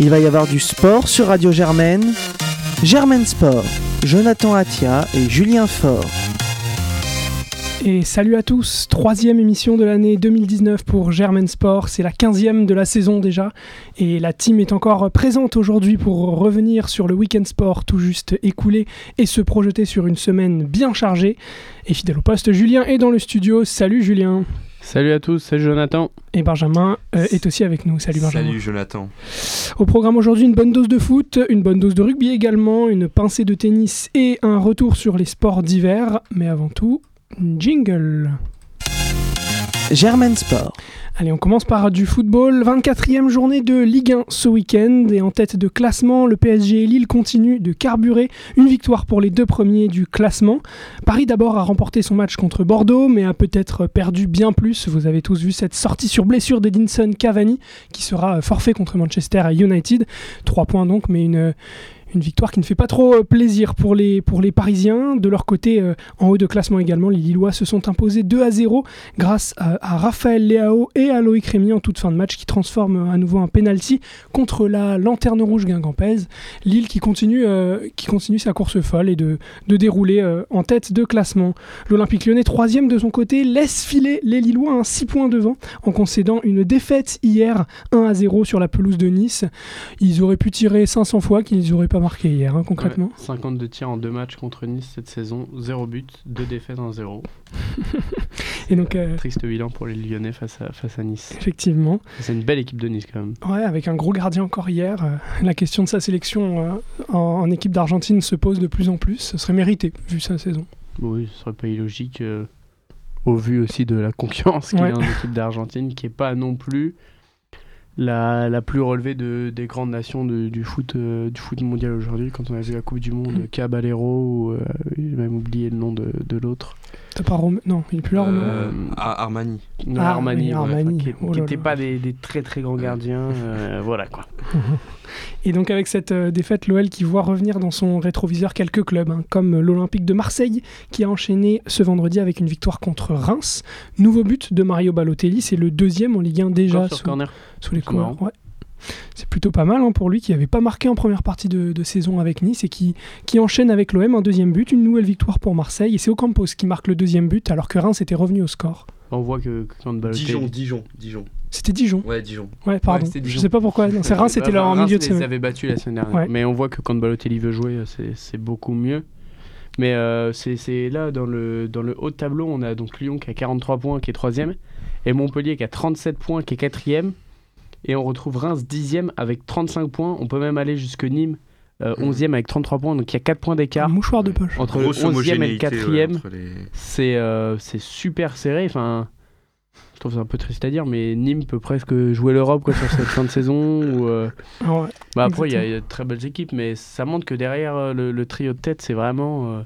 Il va y avoir du sport sur Radio Germaine. Germaine Sport, Jonathan Atia et Julien Faure. Et salut à tous, troisième émission de l'année 2019 pour Germain Sport, c'est la quinzième de la saison déjà, et la team est encore présente aujourd'hui pour revenir sur le week-end sport tout juste écoulé et se projeter sur une semaine bien chargée. Et fidèle au poste, Julien est dans le studio, salut Julien Salut à tous, salut Jonathan. Et Benjamin euh, est aussi avec nous. Salut Benjamin. Salut Jonathan. Au programme aujourd'hui, une bonne dose de foot, une bonne dose de rugby également, une pincée de tennis et un retour sur les sports d'hiver. Mais avant tout, jingle. Germain Sport. Allez, on commence par du football. 24e journée de Ligue 1 ce week-end. Et en tête de classement, le PSG et Lille continuent de carburer. Une victoire pour les deux premiers du classement. Paris d'abord a remporté son match contre Bordeaux, mais a peut-être perdu bien plus. Vous avez tous vu cette sortie sur blessure d'Edinson Cavani, qui sera forfait contre Manchester United. Trois points donc, mais une une victoire qui ne fait pas trop euh, plaisir pour les, pour les Parisiens. De leur côté, euh, en haut de classement également, les Lillois se sont imposés 2 à 0 grâce à, Raphaël Léao et à Loïc Rémy en toute fin de match qui transforme à nouveau un penalty contre la lanterne rouge guingampaise. Lille qui continue, euh, qui continue sa course folle et de, de dérouler en tête de classement. L'Olympique lyonnais, troisième de son côté, laisse filer les Lillois un 6 points devant en concédant une défaite hier 1 à 0 sur la pelouse de Nice. Ils auraient pu tirer 500 fois qu'ils n'auraient pas marqué hier, hein, concrètement. 52 tirs en deux matchs contre Nice cette saison, 0 but, 2 défaites en 0. et donc, euh, Triste bilan pour les Lyonnais face à, face à Nice. Effectivement. C'est une belle équipe de Nice quand même. Ouais, avec un gros gardien encore hier. Euh, la question de sa sélection euh, en, équipe d'Argentine se pose de plus en plus. Ce serait mérité, vu sa saison. Oui, ce serait pas illogique, au vu aussi de la concurrence qu'il y a en équipe d'Argentine, qui est pas non plus la, la, plus relevée de, des grandes nations du, foot, euh, du foot mondial aujourd'hui. Quand on a vu la Coupe du Monde, mm. Caballero, ou euh, j'ai même oublié le nom de, de l'autre. T'as pas Non, il est plus là, euh, Armani. Ah, Armani, qui n'étaient oh pas des, des, très très grands gardiens. voilà quoi. Et donc avec cette défaite, l'OL qui voit revenir dans son rétroviseur quelques clubs, hein, comme l'Olympique de Marseille, qui a enchaîné ce vendredi avec une victoire contre Reims. Nouveau but de Mario Balotelli, c'est le deuxième en Ligue 1 déjà. Sur corner sous les cours. C'est plutôt pas mal hein, pour lui qui n'avait pas marqué en première partie de, saison avec Nice et qui, qui enchaîne avec l'OM un deuxième but, une nouvelle victoire pour Marseille. Et c'est Ocampos qui marque le deuxième but alors que Reims était revenu au score. On voit que, quand Dijon, Dijon, Dijon. C'était Dijon? Ouais, Dijon. Ouais, pardon. je sais pas pourquoi. C'est Reims, c'était là en milieu de semaine. Ils avaient battu la semaine dernière. Mais on voit que quand Balotelli veut jouer, c'est beaucoup mieux. Mais euh, c'est là, dans le, dans le haut de tableau, on a donc Lyon qui a 43 points, qui est troisième, et Montpellier qui a 37 points, qui est quatrième. Et on retrouve Reims 10e avec 35 points. On peut même aller jusque Nîmes 11e euh, mhm. avec 33 points. Donc il y a 4 points d'écart. Mouchoir de poche. Entre le 11e et le 4e. Euh, c'est super serré. Enfin, je trouve ça un peu triste à dire, mais Nîmes peut presque jouer l'Europe sur cette fin de saison. Ou, euh, ah bah, après, il y, a de très belles équipes, mais ça montre que derrière le, le trio de tête, c'est vraiment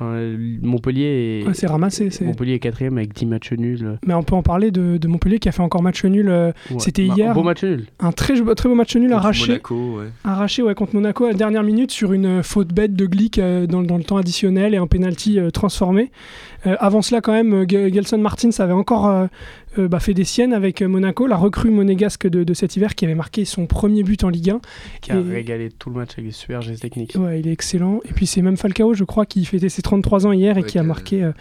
Montpellier est, c'est ramassé. Montpellier est quatrième avec 10 matchs nuls. Mais on peut en parler de, Montpellier qui a fait encore match nul. Euh, c'était bah, hier. Un beau match nul. Un très, très beau match nul contre arraché. Monaco, ouais. Arraché ouais, contre Monaco à la dernière minute sur une faute bête de Glick euh, dans, dans, le temps additionnel et un penalty euh, transformé. avant cela, quand même, Gelson Martins avait encore euh, bah, fait des siennes avec euh, Monaco, la recrue monégasque de, cet hiver qui avait marqué son premier but en Ligue 1. Qui a régalé tout le match avec des super gestes techniques. Ouais, il est excellent. Et puis c'est même Falcao, je crois, qui fêtait ses 33 ans hier et qui a marqué euh,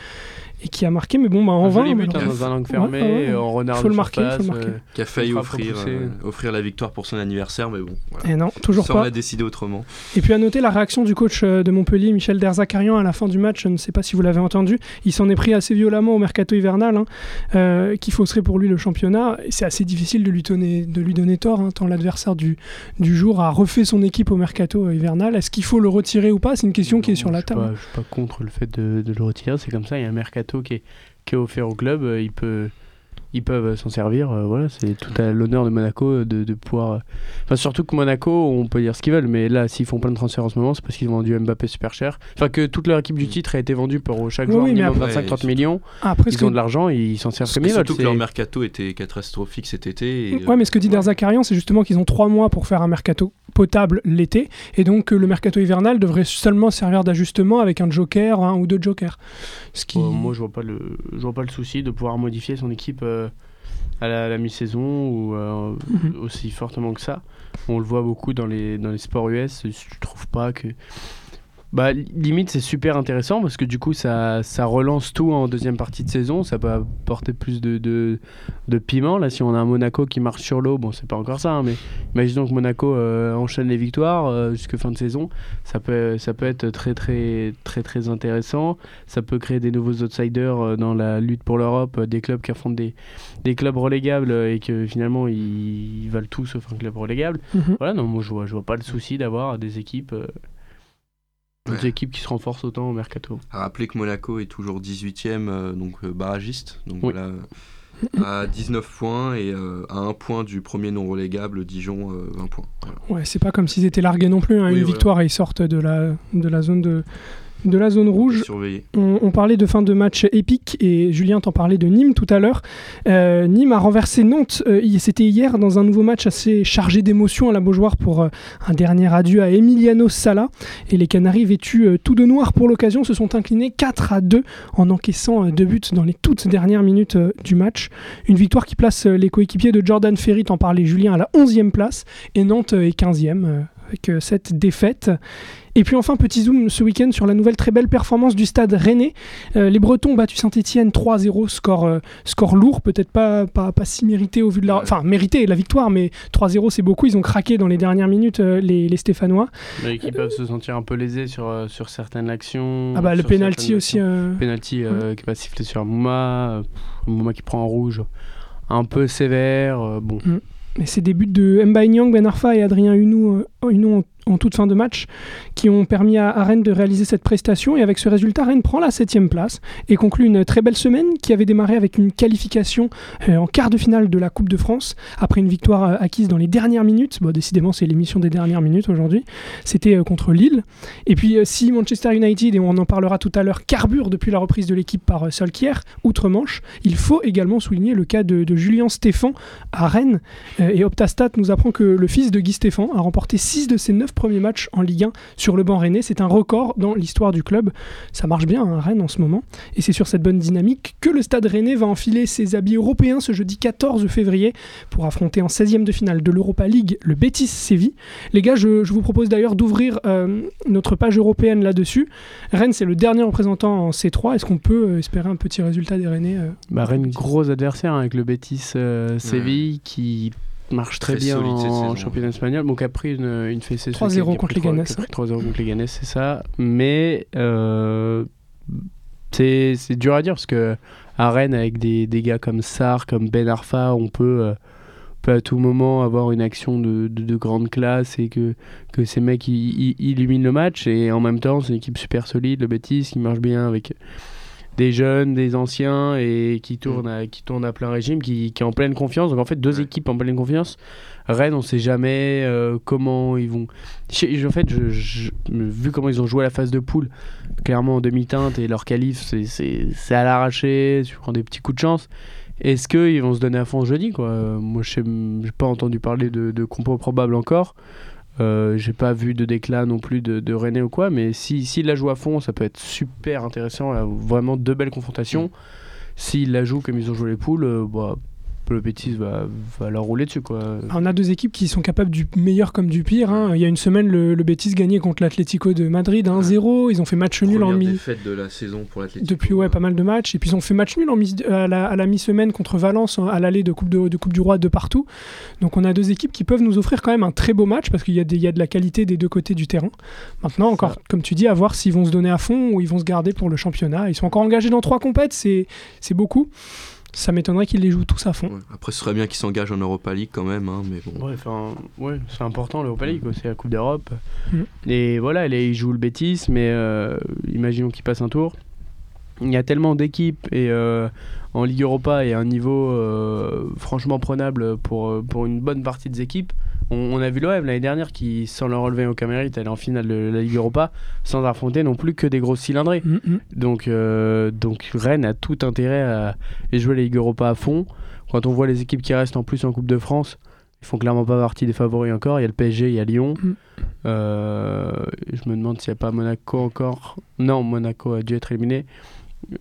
et qui a marqué, mais bon, bah, en vain. But, hein, dans un langue fermé, en renard faut le marquer, faut le marquer. qui a failli offrir, euh, offrir la victoire pour son anniversaire, mais bon. Et non, toujours Ça, pas. On a décidé autrement. Et puis à noter la réaction du coach euh, de Montpellier, Michel Derzakarian, à la fin du match. Je ne sais pas si vous l'avez entendu. Il s'en est pris assez violemment au mercato hivernal, hein, euh, qui fausserait pour lui le championnat. C'est assez difficile de lui donner, de lui donner tort, hein, tant l'adversaire du, du jour a refait son équipe au mercato hivernal. Est-ce qu'il faut le retirer ou pas? C'est une question qui est sur la table. je ne suis pas contre le fait de, de le retirer. C'est comme ça, il y a un mercato qui est qui est offert au club, euh, il peut ils peuvent s'en servir. Euh, voilà, c'est tout à l'honneur de Monaco euh, de, de, pouvoir. Enfin, surtout que Monaco, on peut dire ce qu'ils veulent, mais là, s'ils font plein de transferts en ce moment, c'est parce qu'ils ont vendu Mbappé super cher. Enfin, que toute leur équipe du titre a été vendue pour chaque joueur minimum 25-30 millions. Après, ils ont de l'argent, ils s'en servent comme ils veulent. Surtout que leur mercato était catastrophique cet été. Et ouais, mais ce que dit Derzakarian, c'est justement qu'ils ont trois mois pour faire un mercato potable l'été, et donc le mercato hivernal devrait seulement servir d'ajustement avec un joker, un ou deux jokers. Ce qui... moi, je vois pas le, je vois pas le souci de pouvoir modifier son équipe à la, mi-saison ou mhm. aussi fortement que ça. On le voit beaucoup dans les, dans les sports US. Je trouve pas que bah, limite, c'est super intéressant parce que du coup, ça, ça relance tout en deuxième partie de saison. Ça peut apporter plus de, de, de piment. Là, si on a un Monaco qui marche sur l'eau, bon, c'est pas encore ça, hein, mais imaginons que Monaco euh, enchaîne les victoires euh, jusqu'à fin de saison. Ça peut, ça peut être très, très, très, très intéressant. Ça peut créer des nouveaux outsiders euh, dans la lutte pour l'Europe, des clubs qui affrontent des, des clubs relégables et que finalement, ils, valent tout sauf un club relégable. Mhm. Voilà, non, moi, je vois, je vois pas le souci d'avoir des équipes. Des équipes qui se renforcent autant au mercato. À rappeler que Monaco est toujours 18e, euh, donc euh, barragiste. Donc voilà, à 19 points et euh, à 1 point du premier non relégable, Dijon, 20 points. Ouais, c'est pas comme s'ils étaient largués non plus. Hein. Une victoire et ils sortent de la, de la zone de, de la zone rouge. On, parlait de fin de match épique et Julien t'en parlait de Nîmes tout à l'heure. Euh, Nîmes a renversé Nantes, euh, c'était hier dans un nouveau match assez chargé d'émotions à la Beaujoire pour euh, un dernier adieu à Emiliano Sala. Et les Canaries vêtus tout de noir pour l'occasion se sont inclinés 4 à 2 en encaissant deux buts dans les toutes dernières minutes du match. Une victoire qui place les coéquipiers de Jordan Ferry, t'en parlais Julien, à la 11e place et Nantes est 15e avec cette défaite. Et puis enfin, petit zoom ce week-end sur la nouvelle très belle performance du stade rennais. Euh, les Bretons ont battu Saint-Etienne 3-0, score, euh, score lourd, peut-être pas, pas, pas, si mérité au vu de la... Enfin, mérité la victoire, mais 3-0 c'est beaucoup. Ils ont craqué dans les dernières minutes, euh, les, les, Stéphanois. Mais qui peuvent se sentir un peu lésés sur, sur certaines actions. Ah bah le penalty aussi. Penalty qui va siffler sur Mouma, Mouma qui prend en rouge un peu sévère. bon. Mm. Mais ces débuts de Mbaye Nyang, Ben Arfa et Adrien Hunou, Hunou en toute fin de match qui ont permis à, Rennes de réaliser cette prestation. Et avec ce résultat, Rennes prend la 7 place et conclut une très belle semaine qui avait démarré avec une qualification euh, en quart de finale de la Coupe de France après une victoire euh, acquise dans les dernières minutes. Bon, décidément, c'est l'émission des dernières minutes aujourd'hui. C'était euh, contre Lille. Et puis, si Manchester United, et on en parlera tout à l'heure, carbure depuis la reprise de l'équipe par Solkier, outre-Manche, il faut également souligner le cas de, de Julien Stéphan à Rennes. et Optastat nous apprend que le fils de Guy Stéphan a remporté 6 de ses 9 premiers matchs en Ligue 1 sur le banc rennais. C'est un record dans l'histoire du club. Ça marche bien à hein, Rennes en ce moment. Et c'est sur cette bonne dynamique que le stade rennais va enfiler ses habits européens ce jeudi 14 février pour affronter en 16e de finale de l'Europa League le Betis Séville. Les gars, je, vous propose d'ailleurs d'ouvrir euh, notre page européenne là-dessus. Rennes, c'est le dernier représentant en C3. Est-ce qu'on peut euh, espérer un petit résultat des Rennais euh, bah, Rennes, gros adversaire avec le Betis Séville qui marche très, bien en championnat espagnol. Donc a pris une, une fessée 3-0 contre les Ganes. 3-0 contre les Ganes, c'est ça. Mais euh, c'est dur à dire parce que à Rennes, avec des, des gars comme Sar, comme Ben Arfa, on peut, euh, peut à tout moment avoir une action de, de, grande classe et que, que ces mecs illuminent le match. Et en même temps, c'est une équipe super solide, le Betis, qui marche bien avec des jeunes, des anciens et qui tournent, mm. à, qui tournent à plein régime, qui, qui est en pleine confiance. Donc en fait, deux équipes en pleine confiance. Rennes, on ne sait jamais euh, comment ils vont. en fait, je, vu comment ils ont joué à la phase de poule, clairement en demi-teinte et leur qualif, c'est à l'arraché, tu prends des petits coups de chance. Est-ce qu'ils vont se donner à fond jeudi quoi? Moi, je n'ai pas entendu parler de, de compo probable encore. Euh, j'ai pas vu de déclat non plus de, de René ou quoi, mais s'il si, la joue à fond, ça peut être super intéressant. vraiment deux belles confrontations. Mm. S'il la joue comme ils ont joué les poules, euh, bah, le Betis va, va leur rouler dessus. Quoi. On a deux équipes qui sont capables du meilleur comme du pire. Hein. Il y a une semaine, le, le Betis gagnait contre l'Atlético de Madrid 1-0. Ils ont fait match nul en mi. défaite de la saison pour l'Atlético. Depuis ouais, pas mal de matchs. Et puis ils ont fait match nul en mi à la, mi-semaine contre Valence à l'aller de coupe, de, coupe du Roi de partout. Donc on a deux équipes qui peuvent nous offrir quand même un très beau match parce qu'il y, y, a de la qualité des deux côtés du terrain. Maintenant, encore, comme tu dis, à voir s'ils vont se donner à fond ou ils vont se garder pour le championnat. Ils sont encore engagés dans trois compètes, c'est beaucoup ça m'étonnerait qu'ils les jouent tous à fond. Après, ce serait bien qu'ils s'engagent en Europa League quand même. Hein, mais bon. Ouais, c'est important l'Europa League, c'est la Coupe d'Europe. Mm. Et voilà, ils jouent le Bétis, mais euh, imaginons qu'ils passent un tour. Il y a tellement d'équipes et euh, en Ligue Europa et un niveau euh, franchement prenable pour, pour une bonne partie des équipes on, a vu l'OM l'année dernière qui, sans le relever au mérite, allait en finale de la Ligue Europa sans affronter non plus que des grosses cylindrées. Mm, mm. Donc, euh, donc Rennes a tout intérêt à jouer la Ligue Europa à fond. Quand on voit les équipes qui restent en plus en Coupe de France, ils font clairement pas partie des favoris encore. Il y a le PSG, il y a Lyon. Mm. Euh, je me demande s'il n'y a pas Monaco encore. Non, Monaco a dû être éliminé.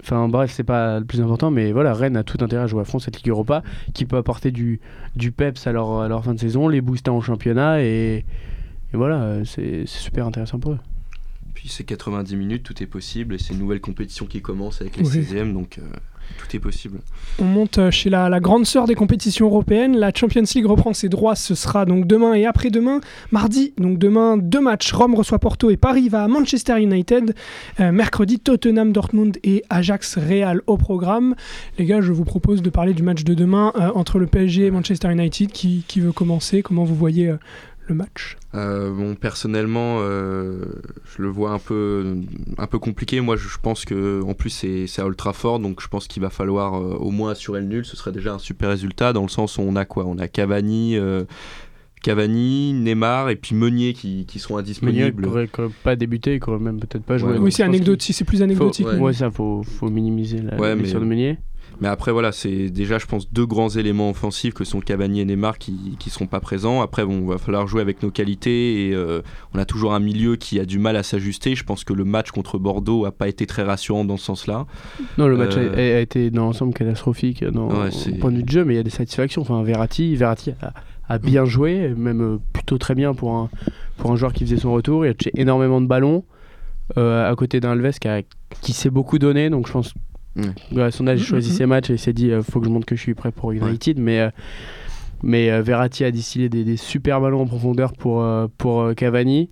Enfin bref, c'est pas le plus important, mais voilà, Rennes a tout intérêt à jouer à fond cette Ligue Europa, qui peut apporter du, du peps à leur, à leur fin de saison, les booster en championnat, et, et voilà, euh, c'est c'est super intéressant pour eux. Puis c'est 90 minutes, tout est possible, et c'est une nouvelle compétition qui commence avec les Oui. 16e, donc euh, tout est possible. On monte euh, chez la, grande sœur des compétitions européennes. La Champions League reprend ses droits. Ce sera donc demain et après-demain. Mardi, donc demain, deux matchs. Rome reçoit Porto et Paris va à Manchester United. Euh, mercredi, Tottenham, Dortmund et Ajax Real au programme. Les gars, je vous propose de parler du match de demain euh, entre le PSG et Manchester United. Qui, veut commencer? Comment vous voyez le match? Euh, bon, personnellement, euh, je le vois un peu, un peu compliqué. Moi, je, pense que, en plus, c'est à Old Trafford, donc je pense qu'il va falloir euh, au moins assurer le nul. Ce serait déjà un super résultat, dans le sens où on a quoi? On a Cavani, euh, Cavani, Neymar et puis Meunier qui, qui seront Meunier indisponibles. quand même pas débuter, il pourrait même peut-être pas jouer. Ouais, Oui, c'est anecdotique. C'est plus anecdotique. Faut, ouais. ça, faut, faut minimiser la, Ouais, mais- de Meunier. Mais après, voilà, c'est déjà, je pense, deux grands éléments offensifs que sont Cavani et Neymar qui ne seront pas présents. Après, bon, va falloir jouer avec nos qualités et euh, on a toujours un milieu qui a du mal à s'ajuster. Je pense que le match contre Bordeaux a pas été très rassurant dans ce sens-là. Non, le match a, Euh, a été dans l'ensemble catastrophique dans, Ouais, au c'est- point de vue de jeu, mais il y a des satisfactions. Enfin, Verratti, Verratti a, a bien joué, même euh, plutôt très bien pour un, pour un joueur qui faisait son retour. Il a touché énormément de ballons euh, à côté d'un Alves qui, a- qui s'est beaucoup donné. Donc je pense Ouais. à son âge, il choisit mhm. ses matchs et il s'est dit euh, faut que je montre que je suis prêt pour United. Mais, euh, mais euh, Verratti a distillé des, des super ballons en profondeur pour, euh, pour euh, Cavani.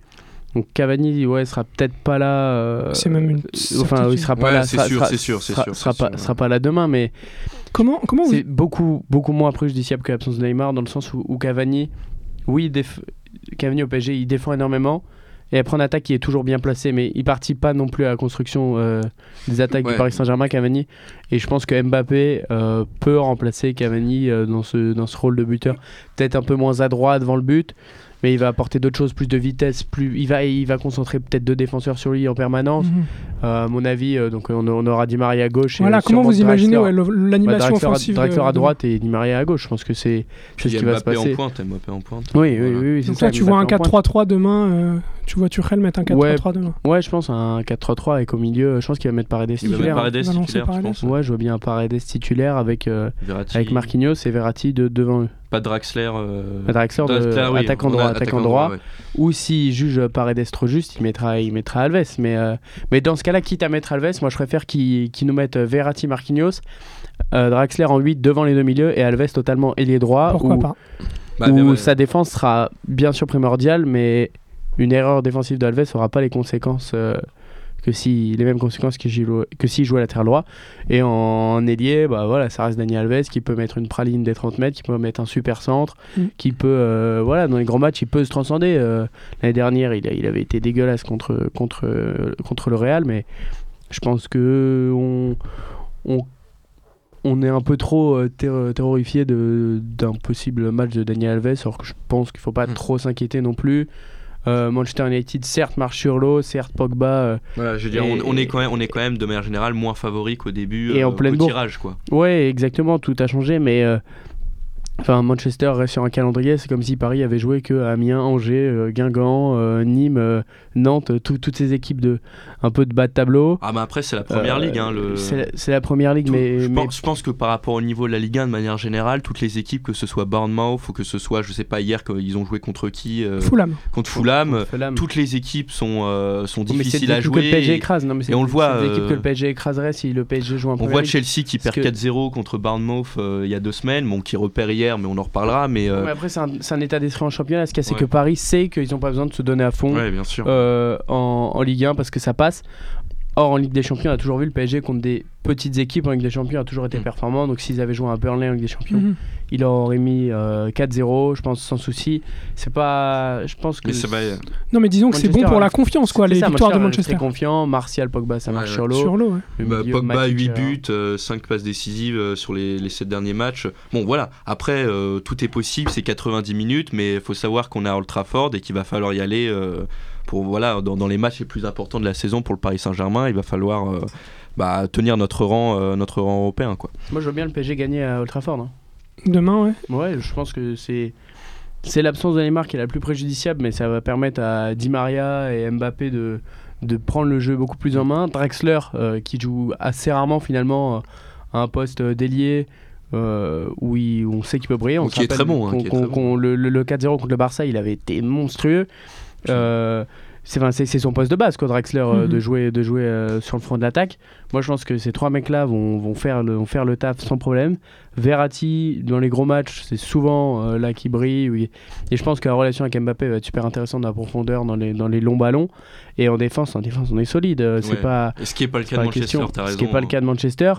Donc Cavani, ouais, sera peut-être pas là. euh, C'est même une Enfin, il sera pas Ouais, là. c'est sera- sûr, sera- c'est sûr, c'est sera- sûr, Sera c'est pas, sera pas là demain, mais Comment, comment vous... c'est beaucoup, beaucoup moins préjudiciable que l'absence de Neymar dans le sens où, où Cavani, oui, déf- Cavani au PSG, il défend énormément. Et après en attaque, il est toujours bien placé, mais il participe pas non plus à la construction euh, des attaques Ouais. du Paris Saint-Germain, Cavani. Et je pense que Mbappé euh, peut remplacer Cavani euh, dans, ce, dans ce rôle de buteur. Peut-être un peu moins adroit devant le but, mais il va apporter d'autres choses, plus de vitesse, plus il va, il va concentrer peut-être deux défenseurs sur lui en permanence. Mhm. Euh, à mon avis, euh, donc on, on aura Di Maria à gauche. et Voilà, comment sûrement vous imaginez ouais, bah, l'animation à- offensive Draxler à droite et Di Maria à gauche. Je pense que c'est ce qui va se Mbappé passer. en pointe, Mbappé en pointe. Oui, oui, Voilà. oui, oui, c'est Donc ça, là, tu vois un Mbappé en pointe. 4-3-3 demain. euh, tu vois Tuchel mettre un 4-3-3 demain. Ouais, je pense un 4-3-3 avec au milieu, je pense qu'il va mettre Paredes Il va mettre titulaire. Paredes titulaire, je pense. Ouais, je vois bien un Paredes titulaire avec, euh, avec Marquinhos et Verratti de, devant eux. Pas Draxler. euh, Draxler, de- Draxler, oui, attaquant droit, attaquant droit. ouais. Ou s'il juge Paredes trop juste, il mettra, il mettra Alves. Mais, euh, mais dans ce cas-là, quitte à mettre Alves, moi je préfère qu'il nous mette Verratti, Marquinhos, euh, Draxler en 8 devant les deux milieux et Alves totalement ailier droit. Pourquoi où- pas Bah, où mais ouais. sa défense sera bien sûr primordiale, mais une erreur défensive d'Alves n'aura pas les conséquences euh, que si les mêmes conséquences que, s'il jouait- que s'il jouait latéral droit. Et en, ailier, bah voilà, ça reste Daniel Alves qui peut mettre une praline des 30 mètres, qui peut mettre un super centre, Mm. qui peut, euh, voilà, dans les grands matchs, il peut se transcender. Euh, L'année dernière, il, avait été dégueulasse contre, contre, contre le Real, mais je pense que on, on, on est un peu trop euh, terro- terrorifié de- d'un possible match de Daniel Alves, alors que je pense qu'il ne faut pas Mm. trop s'inquiéter non plus. Euh, Manchester United, certes, marche sur l'eau, certes, Pogba. euh, Voilà, je veux dire, Et- on, on est quand même, on est quand même de manière générale moins favori qu'au début Et euh, en pleine au bourre. tirage, quoi. Ouais, exactement, tout a changé, mais euh, enfin, Manchester reste sur un calendrier, c'est comme si Paris avait joué que Amiens, Angers, euh, Guingamp, euh, Nîmes, euh, Nantes, tout- toutes ces équipes de un peu de bas de tableau. Ah, mais après, c'est la première Euh, ligue. Hein, le... C'est la- la première ligue, Tout- mais, je, mais- pense, je pense que par rapport au niveau de la Ligue 1 de manière générale, toutes les équipes, que ce soit Bournemouth ou que ce soit, je sais pas hier, qu'ils ont joué contre qui euh, Fulham. Contre Fulham. Fulham. Toutes les équipes sont, euh, sont mais difficiles à jouer. que le PSG et écrase. Non, mais c'est et on le voit, C'est équipes euh, que le PSG écraserait si le PSG joue un On voit Chelsea qui perd que- 4-0 contre Bournemouth euh, il y a deux semaines, bon, qui repère hier, mais on en reparlera. Mais, euh, Mais après, c'est un, état d'esprit en championnat. Ce qu'il y a, c'est Ouais. que Paris sait qu'ils n'ont pas besoin de se donner à fond ouais, bien sûr. euh, en, en Ligue 1 parce que ça passe. Or, en Ligue des Champions, on a toujours vu le PSG contre des petites équipes en Ligue des Champions a toujours été Mm. performant. Donc, s'ils avaient joué un Burnley en Ligue des Champions, Mhm. il leur aurait mis euh, 4-0, je pense, sans souci. C'est pas. Je pense que. mais. Non, mais disons que c'est bon Manchester pour a- la confiance, quoi, les ça, victoires de est Manchester. Très confiant. Martial, Pogba, ça marche Ouais, sur ouais. l'eau. Sur l'eau, ouais. Le Bah, Pogba, Matic, 8 euh, buts, 5 passes décisives euh, sur les, les 7 derniers matchs. Bon, voilà. Après, euh, tout est possible, c'est 90 minutes, mais il faut savoir qu'on est à Old Trafford et qu'il va falloir y aller euh, pour, voilà, dans, dans les matchs les plus importants de la saison pour le Paris Saint-Germain. Il va falloir euh, bah, tenir notre rang, euh, notre rang européen. Quoi. Moi, je veux bien le PSG gagner à Old Trafford. hein. Demain, ouais. Ouais, je pense que c'est c'est l'absence de Neymar qui est la plus préjudiciable, mais ça va permettre à Di Maria et Mbappé de, de prendre le jeu beaucoup plus en main. Drexler, euh, qui joue assez rarement finalement euh, à un poste d'ailier. euh, où, il- où on sait qu'il peut briller. On Qui est très bon, hein, le 4-0 contre le Barça, il avait été monstrueux. Euh, c'est son poste de base, quoi, Drexler, euh, Mhm. de jouer, de jouer euh, sur le front de l'attaque. Moi, je pense que ces trois mecs-là vont, vont, faire le, vont faire le taf sans problème. Verratti, dans les gros matchs, c'est souvent euh, là qui brille. oui. Et je pense que la relation avec Mbappé va être super intéressante dans la profondeur, dans les, dans les longs ballons. Et en défense, en défense, on est solide. C'est Ouais. pas, Et ce qui n'est pas le cas de Manchester. Ce qui n'est pas le cas de Manchester.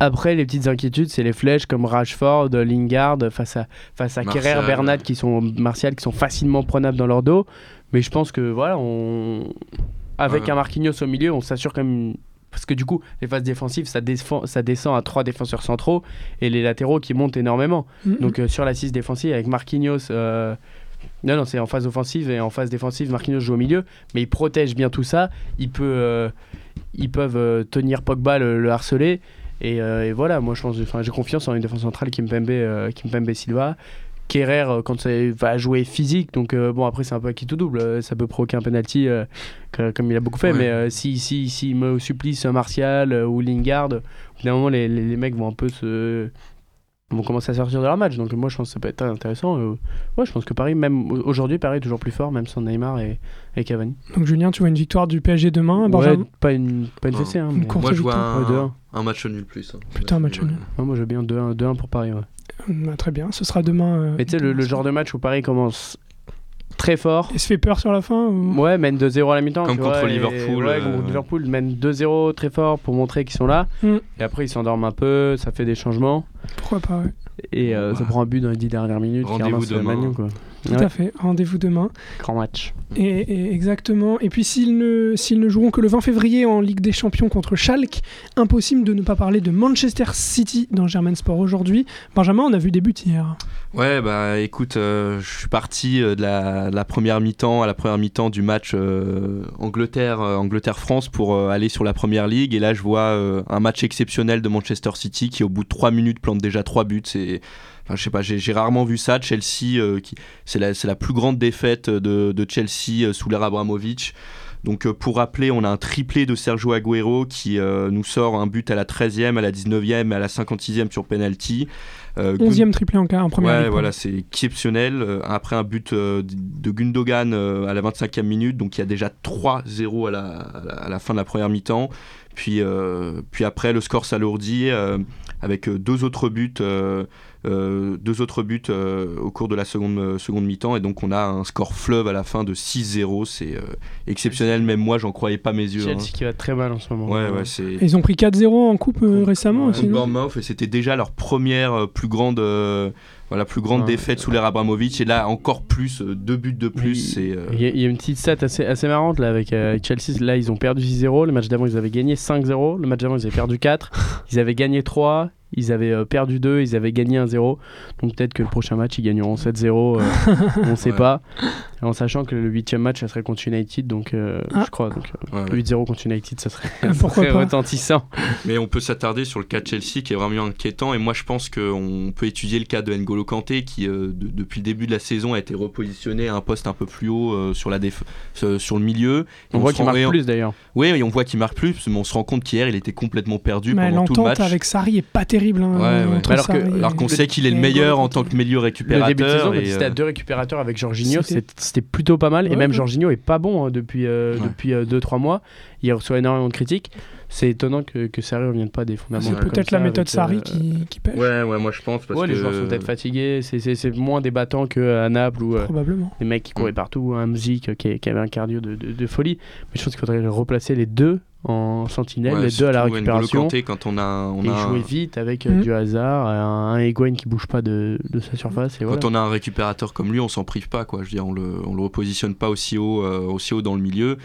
Après, les petites inquiétudes, c'est les flèches comme Rashford, Lingard, face à, face à Kerrer, Bernat, qui sont Martial, qui sont facilement prenables dans leur dos. Mais je pense que voilà, on... avec Ouais. un Marquinhos au milieu, on s'assure quand même. Parce que du coup, les phases défensives, ça, défend, ça descend à trois défenseurs centraux et les latéraux qui montent énormément. Mhm. Donc euh, sur l'assise défensive, avec Marquinhos. euh, Non, non, c'est en phase offensive et en phase défensive, Marquinhos joue au milieu, mais il protège bien tout ça. Il peut, euh, ils peuvent euh, tenir Pogba, le, le harceler. Et, euh, et voilà, moi je pense, enfin, j'ai confiance en une défense centrale Kimpembe, euh, Kimpembe Silva. Kerrer, euh, quand ça va jouer physique, donc euh, bon, après c'est un peu à qui tout double. euh, ça peut provoquer un penalty euh, comme il a beaucoup fait, Ouais. mais si, si, si me supplice Martial ou Lingard, au bout d'un moment, les, les, les mecs vont un peu se vont commencer à sortir de leur match. Donc moi je pense que ça peut être très intéressant. Euh, ouais, je pense que Paris, même aujourd'hui, Paris est toujours plus fort, même sans Neymar et, et Cavani. Donc Julien, tu vois une victoire du PSG demain, Benjamin Ouais, pas une, pas une fessée. Hein, Une courte Moi, je vois un, match nul plus. hein. Putain, un match nul. Ouais, moi j'ai bien 2-1 2-1 pour Paris. Ouais. Ah, Très bien, ce sera demain. euh, Mais tu sais, le, le genre de match où Paris commence très fort. Et se fait peur sur la fin ou- Ouais, mène 2-0 à la mi-temps. Comme contre vois, et- Liverpool, Ouais, euh. Liverpool, mène 2-0 très fort pour montrer qu'ils sont là. Mm. Et après, ils s'endorment un peu, ça fait des changements. Pourquoi pas, ouais. Et euh, ça prend un but dans les 10 dernières minutes. Rendez-vous demain. Manu, quoi. Tout Ouais. à fait. Rendez-vous demain. Grand match. Et, et exactement. Et puis s'ils ne, s'ils ne joueront que le 20 février en Ligue des Champions contre Schalke, impossible de ne pas parler de Manchester City dans Germain Sport aujourd'hui. Benjamin, on a vu des buts hier. Ouais, bah écoute, euh, je suis parti euh, de la, de la première mi-temps à la première mi-temps du match euh, Angleterre, euh, Angleterre-France pour euh, aller sur la première ligue. Et là, je vois euh, un match exceptionnel de Manchester City qui, au bout de 3 minutes, plante déjà 3 buts. C'est. Enfin, je sais pas, j'ai rarement vu ça. Chelsea, euh, qui, c'est la, c'est la plus grande défaite de, de Chelsea euh, sous l'ère Abramovich. Donc, euh, pour rappeler, on a un triplé de Sergio Agüero qui euh, nous sort un but à la 13e, à la 19e et à la 56e sur penalty. Euh, 11e triplé en, cas, en première Ouais, ligue. voilà, c'est exceptionnel. Après un but euh, de Gundogan à la 25e minute, donc il y a déjà 3-0 à la, à, la, à la fin de la première mi-temps. Puis, euh, puis après, le score s'alourdit euh, avec euh, deux autres buts, euh, euh, deux autres buts euh, au cours de la seconde, seconde mi-temps. Et donc on a un score fleuve à la fin de 6-0. C'est euh, exceptionnel, même moi, j'en croyais pas mes yeux. hein. Chelsea qui va très mal en ce moment. Ouais, ouais, c'est. Et Ils ont pris 4-0 en coupe euh, récemment ouais, aussi. Bournemouth, et c'était déjà leur première euh, plus grande, euh, voilà, plus grande Ouais. défaite sous l'ère Abramovich. Et là, encore plus, euh, deux buts de plus. Il- euh, Il y, a- il y a une petite stat assez, assez marrante là avec euh, Chelsea. Là, ils ont perdu 6-0. Le match d'avant, ils avaient gagné 5-0. Le match d'avant, ils avaient perdu 4. Ils avaient gagné 3. Ils avaient euh, perdu 2. Ils avaient gagné 1-0. Donc peut-être que le prochain match, ils gagneront 7-0. euh, on ne sait Ouais. pas. En sachant que le huitième match, ça serait contre United. Donc euh, Ah. je crois. Donc, euh, ouais, le ouais. 8-0 contre United, ça serait, ça pourquoi serait pas. retentissant. Mais on peut s'attarder sur le cas de Chelsea qui est vraiment inquiétant. Et moi, je pense qu'on peut étudier le cas de N'Golo Kanté qui, euh, de- depuis le début de la saison, a été repositionné à un poste un peu plus haut euh, sur, la déf- sur le milieu. Et On, voit qu'il marque et on- plus d'ailleurs. Oui, et on voit qu'il marque plus, mais on se rend compte qu'hier, il était complètement perdu Mais pendant tout le l'entente match. avec Sarri est pas terrible. hein, Ouais, ouais. Alors Sarri et- qu'on sait qu'il est le meilleur en tant que milieu Le récupérateur. début de saison, quand et, il était à deux récupérateurs avec Jorginho, C'était- c'est- c'était plutôt pas mal. et Ouais, même ouais. Jorginho est pas bon hein, depuis, euh, Ouais. depuis 2-3 mois. Il reçoit énormément de critiques. C'est étonnant que, que Sarri ne revienne pas des fondamentaux. C'est peut-être la méthode avec, Sarri euh, qui, qui pêche, Ouais, ouais, moi je pense parce ouais, que les joueurs sont peut-être fatigués. C'est- C'est c'est moins débattant qu'à Naples ou euh, probablement. des mecs qui couraient Mm. partout. Un Mzik qui, qui avait un cardio de, de- de folie. Mais je pense qu'il faudrait replacer les deux en sentinelle, Ouais, les deux à la récupération. Kanté, quand on a, on et a un- jouer vite avec euh, Mm. du hasard, un, un Higuain qui bouge pas de, de sa surface. Et voilà. Quand on a un récupérateur comme lui, on s'en prive pas, quoi. Je veux dire, on le, on le repositionne pas aussi haut, euh, aussi haut dans le milieu.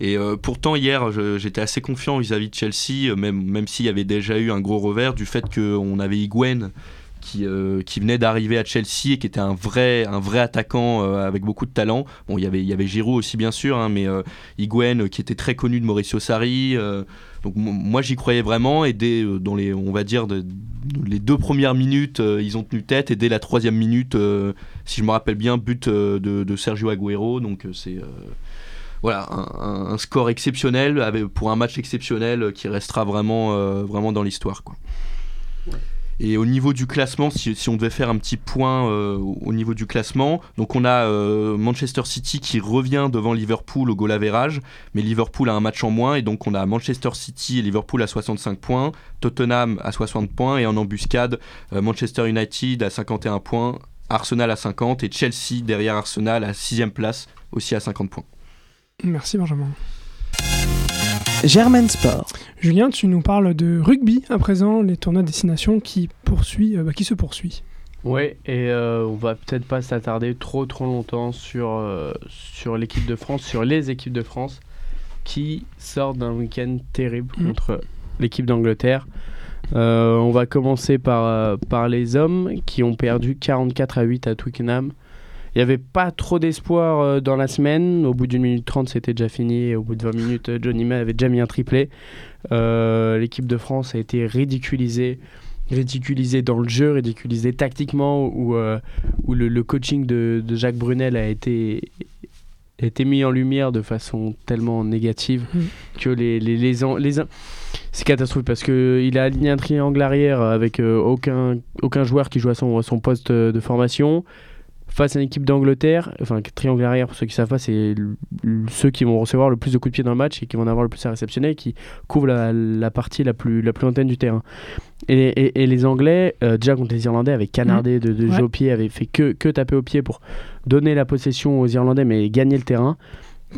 Et euh, pourtant, hier, j'étais assez confiant vis-à-vis de Chelsea, même, même s'il y avait déjà eu un gros revers du fait qu'on avait Higuain qui, euh, qui venait d'arriver à Chelsea et qui était un vrai, un vrai attaquant euh, avec beaucoup de talent. Bon, il y avait, il y avait Giroud aussi, bien sûr, hein, mais euh, Higuain euh, qui était très connu de Mauricio Sarri. donc moi, j'y croyais vraiment. Et dès, dans les, on va dire, les deux premières minutes, ils ont tenu tête. Et dès la troisième minute, si je me rappelle bien, but de, Sergio Agüero. Donc c'est. voilà, un, score exceptionnel pour un match exceptionnel qui restera vraiment, vraiment dans l'histoire. Quoi. Et au niveau du classement, si, on devait faire un petit point euh, au niveau du classement, donc on a euh, Manchester City qui revient devant Liverpool au goal average, mais Liverpool a un match en moins et donc on a Manchester City et Liverpool à 65 points, Tottenham à 60 points et en embuscade euh, Manchester United à 51 points, Arsenal à 50 et Chelsea derrière Arsenal à 6 place aussi à 50 points. Merci Benjamin. Germain Sport. Julien, tu nous parles de rugby à présent, les tournois de destination qui, poursuit, euh, bah, qui se poursuit. Ouais, et euh, on va peut-être pas s'attarder trop trop longtemps sur, euh, sur l'équipe de France, sur les équipes de France qui sortent d'un week-end terrible mm. contre l'équipe d'Angleterre. on va commencer par, par les hommes qui ont perdu 44 à 8 à Twickenham. Il n'y avait pas trop d'espoir euh, dans la semaine. Au bout d'une minute trente, c'était déjà fini. Et au bout de 20 minutes, euh, Johnny May avait déjà mis un triplé. Euh, l'équipe de France a été ridiculisée ridiculisée dans le jeu, ridiculisée tactiquement, où, où le, coaching de, Jacques Brunel a été, été mis en lumière de façon tellement négative mm. que les, les, les, les c'est catastrophique parce qu'il a aligné un triangle arrière avec aucun, aucun joueur qui joue à son, son poste de formation face à une équipe d'Angleterre, enfin triangle arrière pour ceux qui savent pas, c'est ceux qui vont recevoir le plus de coups de pied dans le match et qui vont avoir le plus à réceptionner, qui couvrent la, partie la plus, la plus lointaine du terrain. Et, et, les Anglais, euh, déjà contre les Irlandais, avaient canardé de, de jeu au pied, avaient fait que, que taper au pied pour donner la possession aux Irlandais, mais gagner le terrain.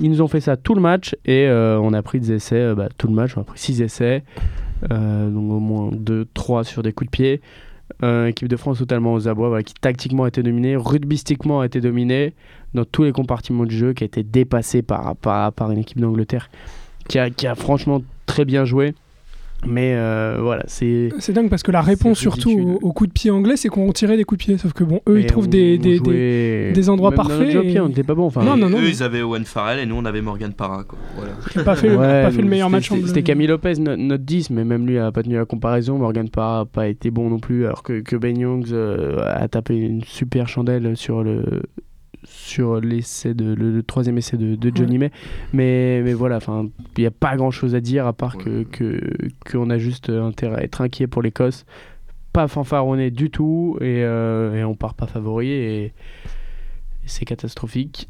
Ils nous ont fait ça tout le match et euh, on a pris des essais, euh, bah, tout le match, on a pris 6 essais, donc au moins 2-3 sur des coups de pied. Euh, équipe de France totalement aux abois, qui tactiquement a été dominée, rugbystiquement a été dominée dans tous les compartiments du jeu, qui a été dépassée par, par, une équipe d'Angleterre qui a franchement très bien joué. Mais euh, voilà, c'est. C'est dingue parce que la réponse, surtout au, coup de pied anglais, c'est qu'on tirait des coups de pied. Sauf que bon, eux, ils trouvent des, des, des, endroits parfaits. Dans et... on n'était pas bon. Enfin, non, non, non, eux, ils avaient Owen Farrell et nous, on avait Morgan Parra. Quoi. Voilà. Qui n'a pas fait, pas fait le meilleur match en C'était Camille Lopez, notre 10, mais même lui n'a pas tenu la comparaison. Morgan Parra n'a pas été bon non plus, alors que, que Ben Youngs euh, a tapé une super chandelle sur le sur l'essai de le, troisième essai de, Johnny May. Mais mais voilà enfin il n'y a pas grand chose à dire à part que qu'on a juste intérêt à être inquiet pour l'Écosse. Pas fanfaronné du tout et, euh, et on part pas favori et, c'est catastrophique.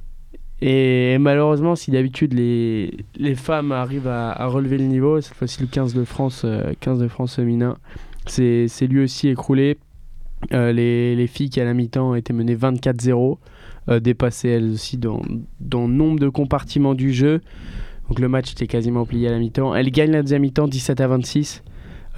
Et malheureusement si d'habitude les, les femmes arrivent à, relever le niveau cette fois-ci le 15 de France 15 euh, de France féminin c'est lui aussi écroulé. Euh, les, les, filles qui à la mi-temps étaient menées 24-0 euh, dépassées elles aussi dans, dans nombre de compartiments du jeu. Donc le match était quasiment plié à la mi-temps. Elles gagnent la deuxième mi-temps 17 à 26.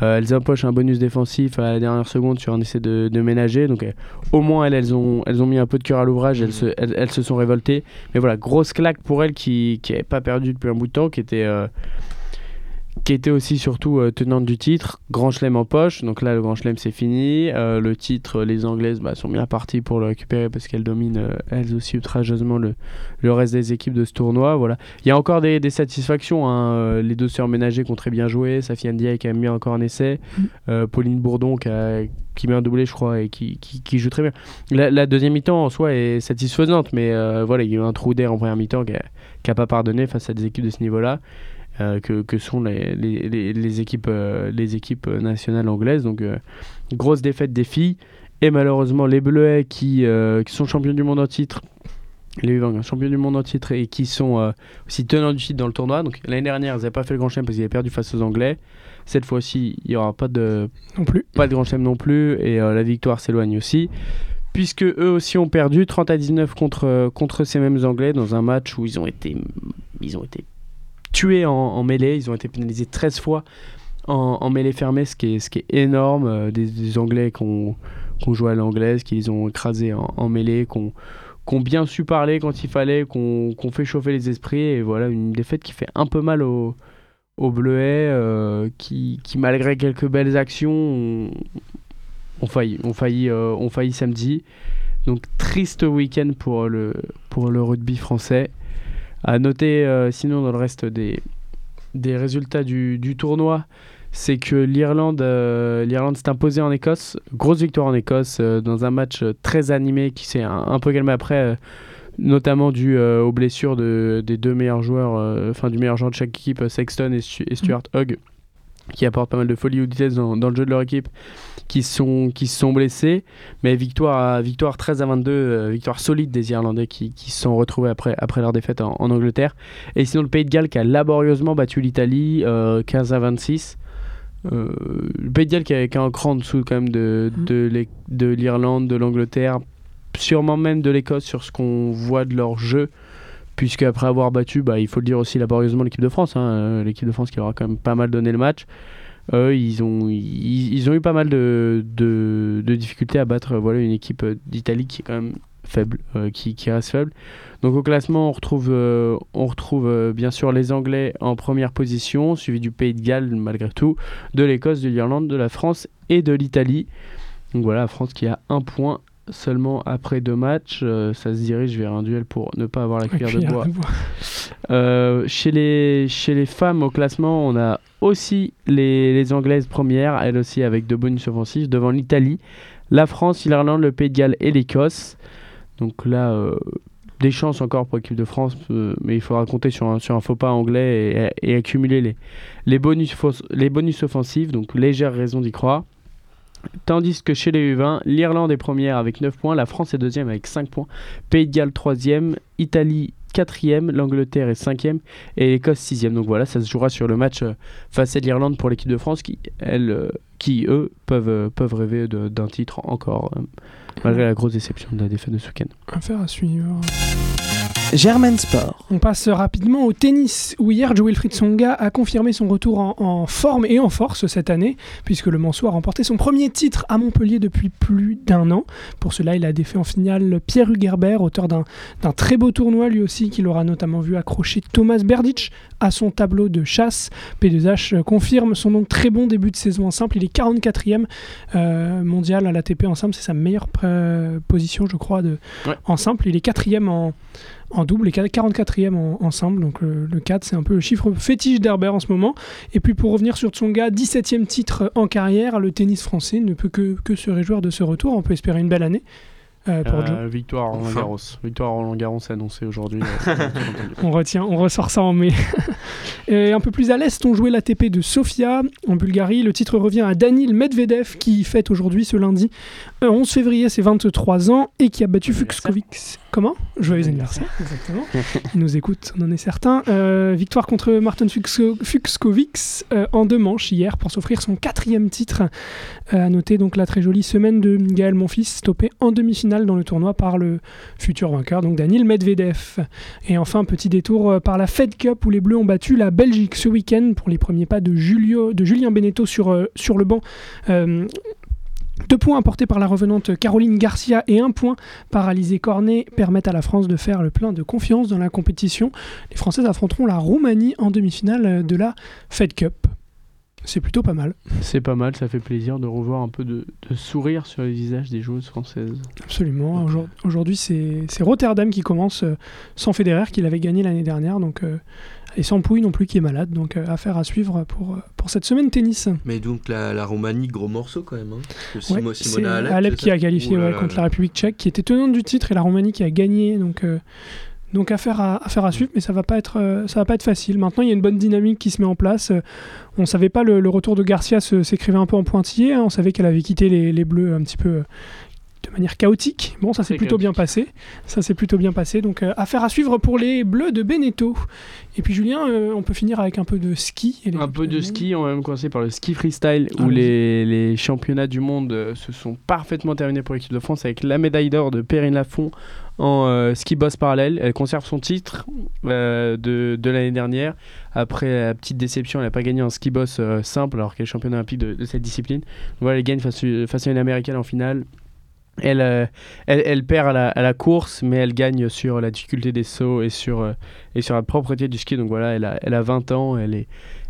Euh, elles empochent un bonus défensif à la dernière seconde sur un essai de, de ménager. Donc euh, au moins elles, elles, ont, elles ont mis un peu de cœur à l'ouvrage, elles, se, elles, se sont révoltées. Mais voilà, grosse claque pour elles qui n'avaient pas perdu depuis un bout de temps, qui était qui était aussi surtout euh, tenante du titre, Grand Chelem en poche. Donc là, le Grand Chelem, c'est fini. Euh, le titre, les Anglaises bah, sont bien parties pour le récupérer parce qu'elles dominent euh, elles aussi outrageusement le, le reste des équipes de ce tournoi. Voilà. Il y a encore des, des satisfactions. Hein. Les deux sœurs ménagées qui ont très bien joué. Safia Ndiaye qui a mis encore un essai. Mm. Pauline Bourdon qui, a, qui met un doublé, je crois, et qui, qui, qui joue très bien. La, deuxième mi-temps en soi est satisfaisante, mais voilà, il y a eu un trou d'air en première mi-temps qui n'a pas pardonné face à des équipes de ce niveau-là. Euh, que, que, sont les, les, les équipes, euh, les équipes nationales anglaises. Donc, euh, grosse défaite des filles. Et malheureusement, les Bleuets qui, qui sont champions du monde en titre, les U20 champions du monde en titre et qui sont aussi tenants du titre dans le tournoi. Donc, l'année dernière, ils n'avaient pas fait le grand chelem parce qu'ils avaient perdu face aux Anglais. Cette fois-ci, il n'y aura pas de, non plus. pas de grand chelem non plus. Et la victoire s'éloigne aussi puisque eux aussi ont perdu 30 à 19 contre, contre ces mêmes Anglais dans un match où ils ont été, ils ont été tués en, mêlée. Ils ont été pénalisés 13 fois en, mêlée fermée, ce qui est, ce qui est énorme. Euh, des, Anglais qui ont, joué à l'anglaise, qui les ont écrasés en, mêlée, qui ont, bien su parler quand il fallait, qui ont, fait chauffer les esprits. Et voilà, une défaite qui fait un peu mal aux, Bleuets, euh, qui, malgré quelques belles actions, ont, failli, ont, failli, euh, failli samedi. Donc triste week-end pour le, pour le rugby français. À noter euh, sinon dans le reste des, des résultats du, du tournoi, c'est que l'Irlande euh, l'Irlande s'est imposée en Écosse. Grosse victoire en Écosse euh, dans un match très animé qui s'est un, peu calmé après. notamment dû aux blessures de, des deux meilleurs joueurs, enfin du meilleur joueur de chaque équipe, Sexton et, Stuart Hogg, qui apportent pas mal de folie ou de vitesse dans, dans, le jeu de leur équipe, qui sont, qui se sont blessés. Mais victoire, victoire 13 à 22, euh, victoire solide des Irlandais qui, qui, se sont retrouvés après, après leur défaite en, Angleterre. Et sinon, le Pays de Galles qui a laborieusement battu l'Italie 15 euh, à 26. Euh, le Pays de Galles qui a, un cran en dessous quand même de, mmh. de l'Irlande, de l'Angleterre, sûrement même de l'Écosse sur ce qu'on voit de leur jeu puisque après avoir battu, bah, il faut le dire aussi laborieusement l'équipe de France, hein, l'équipe de France qui aura quand même pas mal donné le match ils, ont, ils, ont eu pas mal de, difficultés à battre voilà, une équipe d'Italie qui est quand même faible, euh, qui, reste faible. Donc au classement, on retrouve, euh, on retrouve euh, bien sûr les Anglais en première position, suivi du Pays de Galles malgré tout, de l'Écosse, de l'Irlande, de la France et de l'Italie. Donc voilà, la France qui a un point seulement après deux matchs. ça se dirige vers un duel pour ne pas avoir la cuillère de bois. chez, les, chez les femmes au classement, on a aussi les, Anglaises premières, elles aussi avec de bonus offensives, devant l'Italie, la France, l'Irlande, le Pays de Galles et l'Écosse. Donc là, euh, des chances encore pour l'équipe de France, euh, mais il faudra compter sur un, sur un faux pas anglais et, accumuler les, les, bonus, les bonus offensifs, donc légère raison d'y croire. Tandis que chez les U20, l'Irlande est première avec 9 points, la France est deuxième avec 5 points, Pays de Galles troisième, Italie quatrième, l'Angleterre est cinquième et l'Écosse sixième. Donc voilà, ça se jouera sur le match euh, face à l'Irlande pour l'équipe de France qui, elle, euh, qui eux, peuvent, euh, rêver d'un titre encore, malgré la grosse déception de la défaite de ce. Germain Sport. On passe rapidement au tennis, où hier, Joe Wilfried Songa a confirmé son retour en, forme et en force cette année, puisque le Mansois a remporté son premier titre à Montpellier depuis plus d'un an. Pour cela, il a défait en finale Pierre Hugerbert, auteur d'un très beau tournoi, lui aussi, qu'il aura notamment vu accrocher Thomas Berdych à son tableau de chasse. P2H confirme son donc très bon début de saison en simple. Il est 44e euh, mondial à l'ATP en simple, c'est sa meilleure position, je crois, de, en simple. Il est 4e en en double et 44e en, ensemble. Donc le, 4, c'est un peu le chiffre fétiche d'Herbert en ce moment. Et puis pour revenir sur Tsonga, 17e titre en carrière, le tennis français ne peut que, que se réjouir de ce retour. On peut espérer une belle année. Euh, euh, victoire Roland Garros. Victoire Roland Garros annoncée aujourd'hui. Euh, on retient, on ressort ça en mai. Et un peu plus à l'est, on jouait l'ATP de Sofia en Bulgarie. Le titre revient à Danil Medvedev qui fête aujourd'hui ce lundi 11 février ses 23 ans et qui a battu Fuxkovic. Comment Joyeux anniversaire, exactement. Il nous écoute, on en est certain. victoire contre Martin Fuxkovic en deux manches hier pour s'offrir son quatrième titre. à noter donc la très jolie semaine de Gaël Monfils stoppé en demi-finale dans le tournoi par le futur vainqueur, donc Daniel Medvedev. Et enfin, petit détour euh, par la Fed Cup où les Bleus ont battu la Belgique ce week-end pour les premiers pas de, Julio, de Julien Beneteau sur, euh, sur le banc. Deux points apportés par la revenante Caroline Garcia et un point par Alizé Cornet permettent à la France de faire le plein de confiance dans la compétition. Les Françaises affronteront la Roumanie en demi-finale de la Fed Cup. C'est plutôt pas mal. C'est pas mal, ça fait plaisir de revoir un peu de, sourire sur les visages des joueuses françaises. Absolument. Aujourd'hui, c'est Rotterdam qui commence euh, sans Federer, qui l'avait gagné l'année dernière. Donc, euh, et sans Pouille non plus qui est malade. Donc euh, affaire à suivre pour, pour cette semaine tennis. Mais donc la, Roumanie, gros morceau quand même. Hein. c'est Alep, qui a qualifié contre la République tchèque, qui était tenante du titre, et la Roumanie qui a gagné. Donc donc affaire à, affaire à suivre, mais ça va pas être euh, ça va pas être facile. Maintenant, il y a une bonne dynamique qui se met en place. Euh, on savait pas le, retour de Garcia s'écrivait un peu en pointillé. Hein. On savait qu'elle avait quitté les, les, Bleus un petit peu euh, de manière chaotique. Bon, ça s'est plutôt bien passé. Ça s'est plutôt bien passé. Donc affaire à suivre pour les Bleus de Beneteau. Et puis Julien, on peut finir avec un peu de ski. un peu de ski. On va même commencer par le ski freestyle où les, les, championnats du monde se sont parfaitement terminés pour l'équipe de France avec la médaille d'or de Perrine Lafont en euh, ski boss parallèle. Elle conserve son titre euh, de, de l'année dernière. Après la petite déception, elle n'a pas gagné en ski boss euh, simple alors qu'elle est championne olympique de, cette discipline. voilà, elle gagne face, face, à une américaine en finale. Elle, elle, elle, perd à la, à la, course, mais elle gagne sur la difficulté des sauts et sur, et sur la propreté du ski. Donc voilà, elle a, elle a 20 ans, elle est,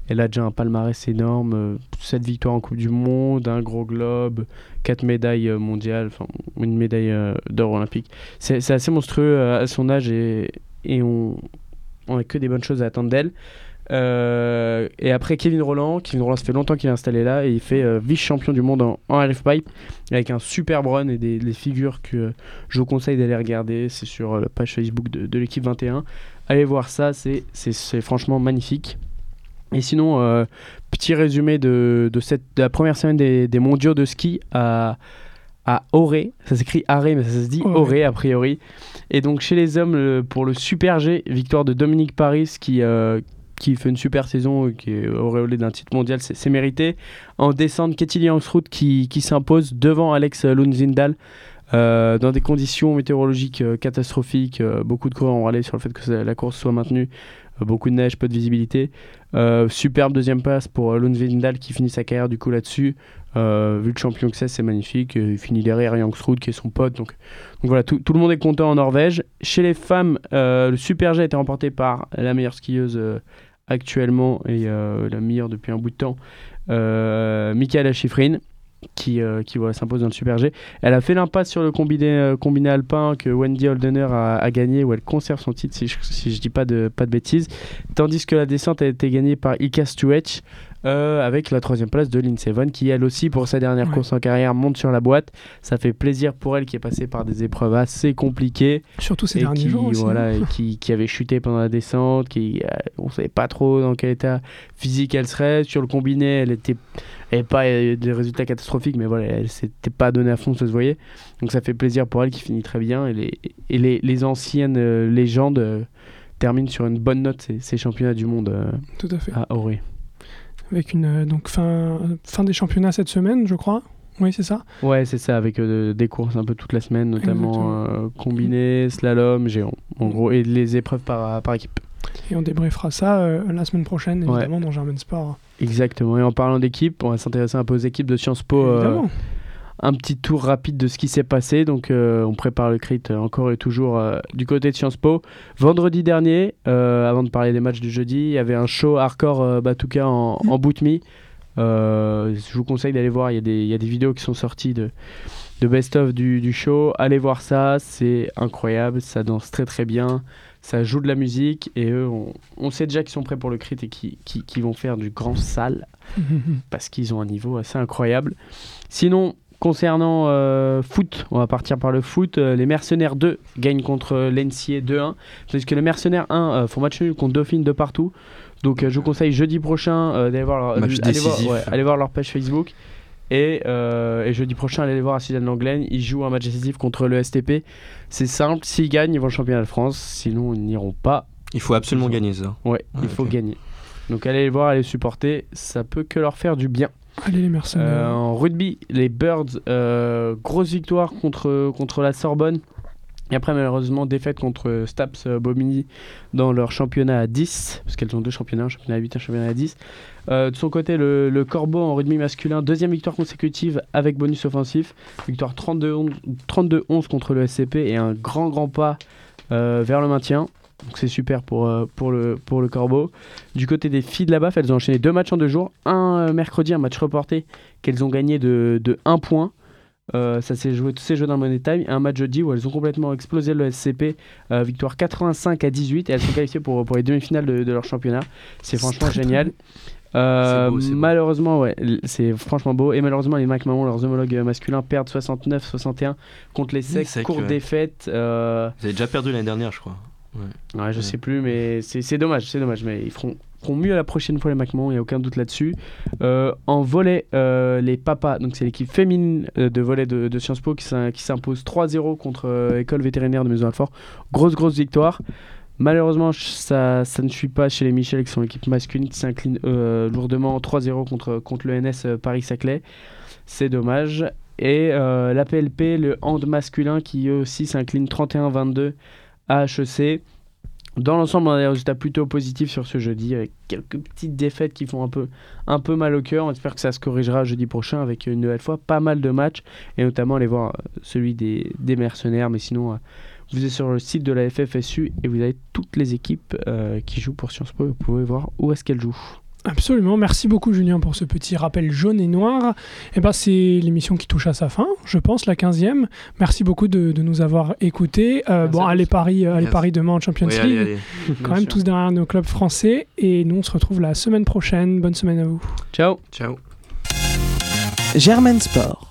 elle a déjà un palmarès énorme, 7 euh, victoires en Coupe du Monde, un gros globe, 4 médailles euh, mondiales, enfin une médaille euh, d'or olympique. C'est assez monstrueux à son âge et, et on n'a que des bonnes choses à attendre d'elle. Euh, et après Kevin Roland, Kevin Roland, ça fait longtemps qu'il est installé là et il fait euh, vice-champion du monde en, en Pipe avec un super run et des, des figures que je vous conseille d'aller regarder. C'est sur euh, la page Facebook de, de l'équipe 21. Allez voir ça, c'est franchement magnifique. Et sinon, petit résumé de, de, cette, de la première semaine des, des mondiaux de ski à, à Auray. Ça s'écrit Arré, mais ça se dit. Auray a priori. Et donc chez les hommes, pour le Super G, victoire de Dominique Paris qui, qui fait une super saison, euh, qui est auréolé d'un titre mondial, c'est mérité. En descente, Ketili Hansrout qui, qui s'impose devant Alex Lundindal. euh, dans des conditions météorologiques euh, catastrophiques, euh, beaucoup de coureurs ont râlé sur le fait que la course soit maintenue, beaucoup de neige, peu de visibilité. Superbe deuxième passe pour Lundvindal qui finit sa carrière du coup là-dessus. Vu le champion que c'est, c'est magnifique. Il finit derrière Jangsrud qui est son pote. Donc, voilà, tout, tout le monde est content en Norvège. Chez les femmes, le Super G a été remporté par la meilleure skieuse actuellement et euh, la meilleure depuis un bout de temps, euh, Michaela Schifrin. Qui, euh, qui s'impose dans le Super G. Elle a fait l'impasse sur le combiné, alpin que Wendy Holdener a, a gagné, où elle conserve son titre, si je, si je dis pas de, pas de bêtises. Tandis que la descente a été gagnée par Ika Stuech euh, avec la troisième place de Lindsey Vonn qui elle aussi pour sa dernière Ouais. course en carrière monte sur la boîte. Ça fait plaisir pour elle qui est passée par des épreuves assez compliquées Surtout ces et derniers qui, jours aussi. voilà, hein. et qui, qui avait chuté pendant la descente, qui euh, on savait pas trop dans quel état physique elle serait. Sur le combiné, elle était avait pas euh, des résultats catastrophiques, mais voilà, elle s'était pas donnée à fond, ça se voyait. Donc ça fait plaisir pour elle qui finit très bien. Et les, et les, les anciennes euh, légendes euh, terminent sur une bonne note ces, ces championnats du monde euh, Tout à fait. à Auray. Avec une euh, donc fin, fin des championnats cette semaine, je crois. Oui, c'est ça. Ouais, c'est ça, avec euh, des courses un peu toute la semaine, notamment euh, combiné, slalom, géant, en gros, et les épreuves par, par équipe. Et on débriefera ça euh, la semaine prochaine, Ouais. évidemment, dans Germain Sport. Exactement. Et en parlant d'équipe, on va s'intéresser un peu aux équipes de Sciences Po. Un petit tour rapide de ce qui s'est passé. Donc, euh, on prépare le crit euh, encore et toujours euh, du côté de Sciences Po. Vendredi dernier, euh, avant de parler des matchs du jeudi, il y avait un show hardcore Batuka en, en boot me. Euh, je vous conseille d'aller voir. Il y, a des, il y a des vidéos qui sont sorties de, de best-of du, du show. Allez voir ça, c'est incroyable. Ça danse très très bien. Ça joue de la musique. Et eux, on, on sait déjà qu'ils sont prêts pour le crit et qu'ils qui, qui vont faire du grand sale parce qu'ils ont un niveau assez incroyable. Sinon, concernant euh, foot, on va partir par le foot. Euh, les Mercenaires 2 gagnent contre l'NCA 2-1. Tandis que les Mercenaires 1 euh, font match nul contre Dauphine de partout. Donc euh, je vous conseille jeudi prochain d'aller voir, leur- allez voir, décisif. ouais, allez voir leur page Facebook. Et, euh, et jeudi prochain, allez les voir à Suzanne Langlaine. Ils jouent un match décisif contre le STP. C'est simple, s'ils gagnent, ils vont au championnat de France. Sinon, ils n'iront pas. Il faut absolument gagner ça. Ouais, il Ouais, faut gagner. Donc allez les voir, allez les supporter. Ça peut que leur faire du bien. Allez, les mercenaires. Euh, en rugby, les Birds, euh, grosse victoire contre, la Sorbonne. Et après, malheureusement, défaite contre Staps euh, Bobigny dans leur championnat à 10, parce qu'elles ont deux championnats, un championnat à 8, un championnat à 10. Euh, de son côté, le, le Corbeau en rugby masculin, deuxième victoire consécutive avec bonus offensif. Victoire 32-11 32-11 contre le SCP et un grand, grand pas vers le maintien. Donc c'est super pour, euh, pour, le, pour le Corbeau. Du côté des filles de la BAF, elles ont enchaîné deux matchs en deux jours. Un euh, mercredi, un match reporté qu'elles ont gagné de, de 1 point. Euh, ça s'est joué, tout s'est joué dans le Money Time. Et un match jeudi où elles ont complètement explosé le SCP. victoire 85 à 18. Et elles sont qualifiées pour, pour les demi-finales de, de leur championnat. C'est franchement génial. Beau, malheureusement, ouais, c'est franchement beau. Et malheureusement, les Mac Mamon, leurs homologues masculins, perdent 69-61 contre les Secs. Secs, Courte ouais. défaite. Vous avez déjà perdu l'année dernière, je crois. Ouais, je Ouais. sais plus, mais c'est dommage, c'est dommage. Mais ils feront, feront mieux la prochaine fois, les McMahon, il n'y a aucun doute là-dessus. Euh, en volet, euh, les papas, donc c'est l'équipe féminine euh, de volet de, de Sciences Po qui s'im- qui s'impose 3-0 contre euh, École vétérinaire de Maison Alfort. Grosse, grosse victoire. Malheureusement, ça, ça ne suit pas chez les Michel, qui sont l'équipe masculine, qui s'incline lourdement 3-0 contre, contre le NS Paris-Saclay. C'est dommage. Et la PLP, le hand masculin, qui eux aussi s'incline 31-22 à HEC. Dans l'ensemble, on a des résultats plutôt positifs sur ce jeudi, avec quelques petites défaites qui font un peu, un peu mal au cœur. On espère que ça se corrigera jeudi prochain avec une nouvelle fois pas mal de matchs, et notamment aller voir euh, celui des, des mercenaires. Mais sinon, euh, vous êtes sur le site de la FFSU et vous avez toutes les équipes euh, qui jouent pour Sciences Po. Vous pouvez voir où est-ce qu'elles jouent. Absolument, merci beaucoup Julien pour ce petit rappel jaune et noir. Et ben, c'est l'émission qui touche à sa fin, je pense, la 15e. Merci beaucoup de, de nous avoir écoutés. Euh, bon, allez. Paris, allez Merci. Paris demain en Champions Oui, League. allez, allez. Quand même tous derrière nos clubs français. Et nous, on se retrouve la semaine prochaine. Bonne semaine à vous. Ciao Ciao. Germaine Sport.